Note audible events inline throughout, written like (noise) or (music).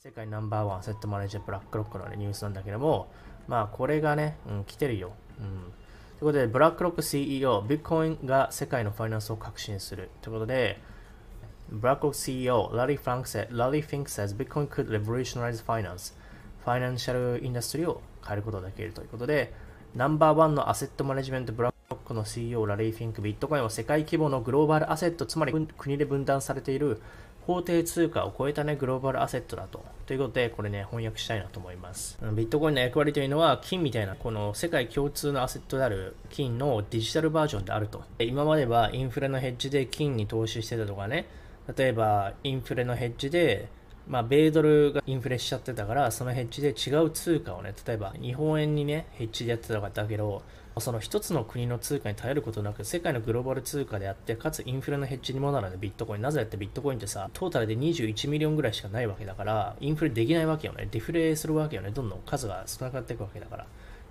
世界ナンバーワンアセットマネージャーブラックロックの、ね、ニュースなんだけども、まあこれがね、うん、来てるよ。うん。ということで、ブラックロック CEO、ビットコインが世界のファイナンスを革新する。ということで、ブラックロック CEO、ラリー・フランクセラリー・フィンク says Bitcoin could revolutionize finance. ファイナンシャルインダストリーを変えることができるということで、ナンバーワンのアセットマネジメントブラックロックの CEO ラリー・フィンク、ビットコインは世界規模のグローバルアセット、つまり国で分断されている法定通貨を超えたね、グローバルアセットだと。ということで、これね、翻訳したいなと思います。ビットコインの役割というのは、金みたいな、この世界共通のアセットである金のデジタルバージョンであると。今まではインフレのヘッジで金に投資してたとかね、例えばインフレのヘッジで、まあ、米ドルがインフレしちゃってたから、そのヘッジで違う通貨をね、例えば日本円にね、ヘッジでやってたかったけど、その一つの国の通貨に頼ることなく、世界のグローバル通貨であって、かつインフレのヘッジにもなるので、ビットコイン。なぜだってビットコインってさ、トータルで21 million ぐらいしかないわけだから、インフレできないわけよね。デフレするわけよね。どんどん数が少なくなっていくわけだから。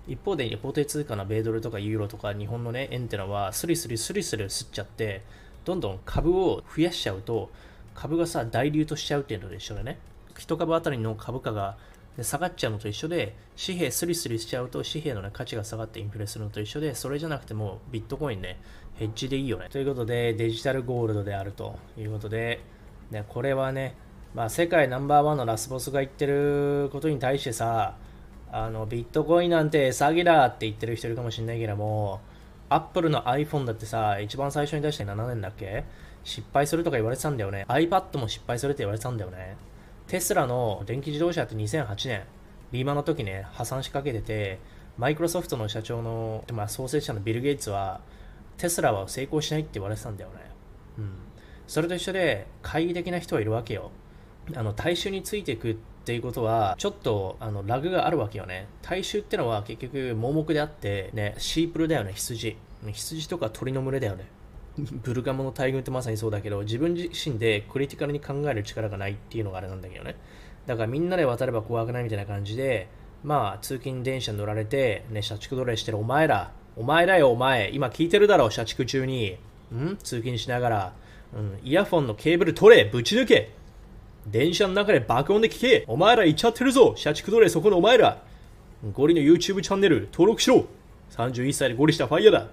一方で、法定通貨の米ドルとかユーロとか日本のね、円ってのは、スリスリスリスリ吸っちゃって、どんどん株を増やしちゃうと、株がさ、大流としちゃうっていうのと一緒でね。1株あたりの株価が下がっちゃうのと一緒で、紙幣スリスリしちゃうと紙幣の、ね、価値が下がってインフレするのと一緒で、それじゃなくてもビットコインね、ヘッジでいいよね。ということで、デジタルゴールドであるということで、ね、これはね、まあ、世界ナンバーワンのラスボスが言ってることに対してさ、あのビットコインなんて詐欺だって言ってる人いるかもしれないけども、アップルの iPhone だってさ、一番最初に出して7年だっけ？失敗するとか言われてたんだよね。iPad も失敗するって言われてたんだよね。テスラの電気自動車って2008年、リーマンの時ね、破産しかけてて、マイクロソフトの社長の、まあ、創設者のビル・ゲイツは、テスラは成功しないって言われてたんだよね。うん。それと一緒で、懐疑的な人はいるわけよ。あの、大衆についていくっていうことは、ちょっと、あの、ラグがあるわけよね。大衆ってのは結局、盲目であって、ね、シープルだよね、羊。羊とか鳥の群れだよね。(laughs) ブルガモの大群ってまさにそうだけど、自分自身でクリティカルに考える力がないっていうのがあれなんだけどね。だからみんなで渡れば怖くないみたいな感じで、まあ、通勤電車に乗られて、ね、社畜奴隷してるお前ら、お前だよ、お前、今聞いてるだろ、社畜中に。ん？通勤しながら、うん、イヤフォンのケーブル取れ、ぶち抜け。電車の中で爆音で聞け。お前ら行っちゃってるぞ、社畜奴隷そこのお前ら。ゴリの YouTube チャンネル登録しろ。31歳でゴリしたファイヤーだ。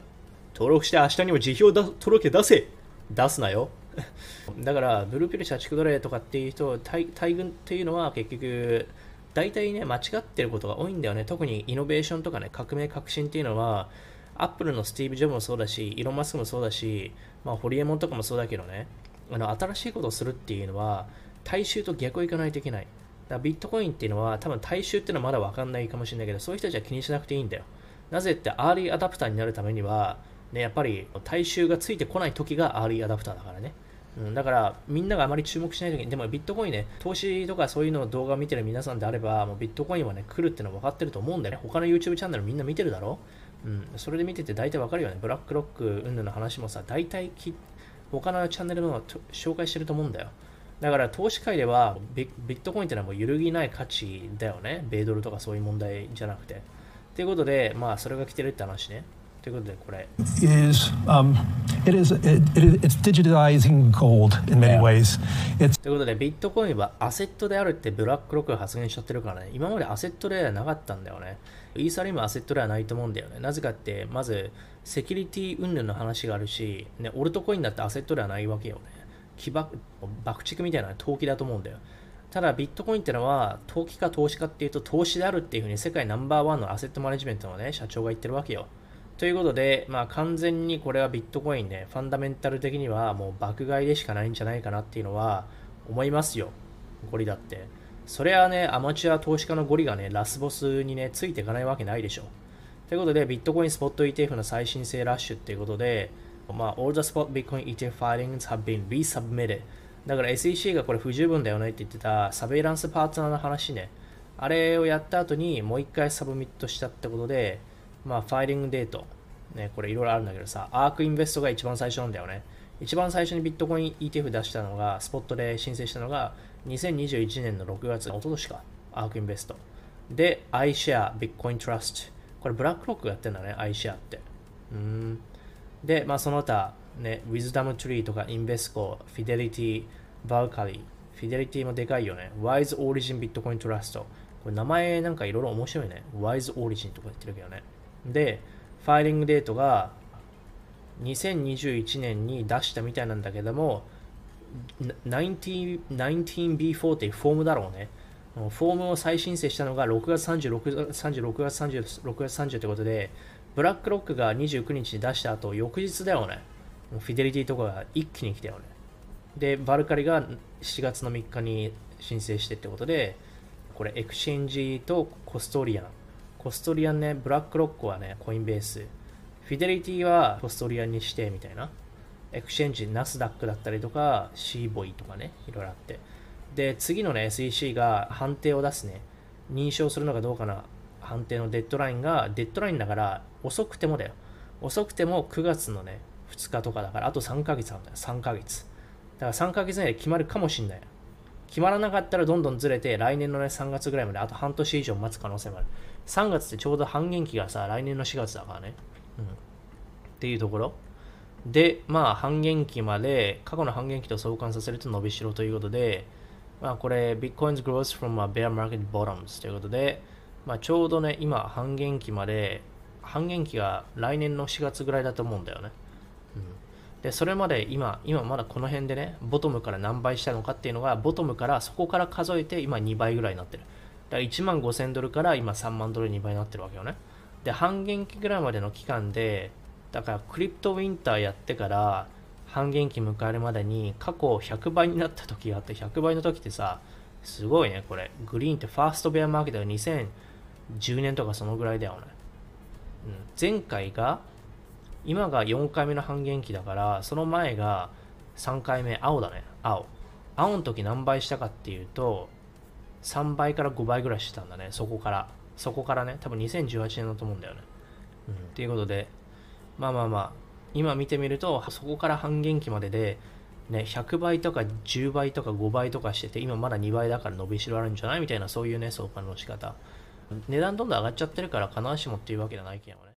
登録して明日にも辞表届け出せ出すなよ (laughs) だから、ブルーピル社畜奴隷とかっていう人、大大群っていうのは結局、大体ね、間違ってることが多いんだよね。特にイノベーションとかね、革命革新っていうのは、アップルのスティーブ・ジョブもそうだし、イロン・マスクもそうだし、まあ、ホリエモンとかもそうだけどね、あの新しいことをするっていうのは、大衆と逆をいかないといけない。だビットコインっていうのは、多分大衆っていうのはまだわかんないかもしれないけど、そういう人たちは気にしなくていいんだよ。なぜって、アーリーアダプターになるためには、ね、やっぱり大衆がついてこない時がアーリーアダプターだからね。うん、だからみんながあまり注目しない時に、でもビットコインね、投資とかそういうのを動画を見てる皆さんであれば、もうビットコインはね、来るってのは分かってると思うんだよね。他の YouTube チャンネルみんな見てるだろうん、それで見てて大体分かるよね。ブラックロック云々の話もさ、大体き他のチャンネルの紹介してると思うんだよ。だから投資界ではビットコインってのはもう揺るぎない価値だよね。米ドルとかそういう問題じゃなくて。ということで、まあそれが来てるって話ね。ということでこれ。is um, it is it, it, it's digitizing gold in many ways. It's ということでビットコインはアセットであるってブラックロックが発言しちゃってるからね。今までアセットではなかったんだよね。イーサリームアセットではないと思うんだよね。なぜかって、まずセキュリティ云々の話があるし、ね、オルトコインだってアセットではないわけよね。起爆爆竹みたいな投機だと思うんだよ。ただビットコインってのは投機か投資かっていうと投資であるっていうふうに世界ナンバーワンのアセットマネジメントのね社長が言ってるわけよ。ということで、まあ、完全にこれはビットコインね、ファンダメンタル的にはもう爆買いでしかないんじゃないかなっていうのは思いますよ。ゴリだって。それはね、アマチュア投資家のゴリがね、ラスボスにね、ついていかないわけないでしょ。ということで、ビットコインスポット ETF の再申請ラッシュっていうことで、まあ、all the spot Bitcoin ETF filings have been resubmitted. だから SEC がこれ不十分だよねって言ってた surveillance partner の話ね。あれをやった後にもう一回 submit したってことで、まあ、 filing date、ね、これいろいろあるんだけどさ、アークインベストが一番最初なんだよね。一番最初にビットコイン ETF 出したのが、スポットで申請したのが、2021年の6月、おととしか、アークインベスト。で、iShare Bitcoin Trust。これブラックロックがやってんだね、iShare って。うん。で、まあその他、ね、Wisdom Tree とか Invesco、Fidelity、Valkyrie、フィデリティもでかいよね。Wise Origin Bitcoin Trust。これ名前なんかいろいろ面白いね。Wise Origin とか言ってるけどね。で、ファイリングデートが2021年に出したみたいなんだけども、19 19B4 ってフォームだろうね。フォームを再申請したのが6月30、6月30、6月30、6月30ってことで、ブラックロックが29日に出した後、翌日だよね。フィデリティとかが一気に来たよね。で、バルカリが7月の3日に申請してってことで、これ exchange と custodian。custodian ね、ブラックロックはね、コインベース。フィデリティは custodian にしてみたいな。 exchange、ナスダックだったりとか、 Cboe とかね、いろいろあって。で、次のね、SEC が判定を出すね、認証するのかどうかな判定のデッドラインが、デッドラインだから遅くてもだよ。遅くても9月のね、2日とかだから、あと3ヶ月あるんだよ、3ヶ月。だから3ヶ月内で決まるかもしんない。決まらなかったらどんどんずれて、来年のね、3月ぐらいまであと半年以上待つ可能性もある。3月ってちょうど半減期がさ、来年の4月だからね。うん。っていうところ。で、まあ、半減期まで、過去の半減期と相関させると伸びしろということで、まあ、これ、Bitcoin's growth from a bear market bottoms ということで、まあ、ちょうどね、今、半減期まで、半減期が来年の4月ぐらいだと思うんだよね。うん、で、それまで今、今まだこの辺でね、ボトムから何倍したのかっていうのが、ボトムからそこから数えて今2倍ぐらいになってる。だから1万5000ドルから今3万ドル2倍になってるわけよね。で、半減期ぐらいまでの期間で、だからクリプトウィンターやってから半減期迎えるまでに過去100倍になった時があって100倍の時ってさすごいねこれグリーンってファーストベアマーケットが2010年とかそのぐらいだよね、うん、前回が今が4回目の半減期だからその前が3回目青だね。青。青の時何倍したかっていうと3倍から5倍ぐらいしてたんだね。そこから。そこからね。多分2018年だと思うんだよね。うん。っていうことでまあまあまあ、今見てみると、そこから半減期までで、ね、100倍とか10倍とか5倍とかしてて、今まだ2倍だから伸びしろあるんじゃない？みたいな、そういうね、相関の仕方。値段どんどん上がっちゃってるから、必ずしもっていうわけじゃないけんね。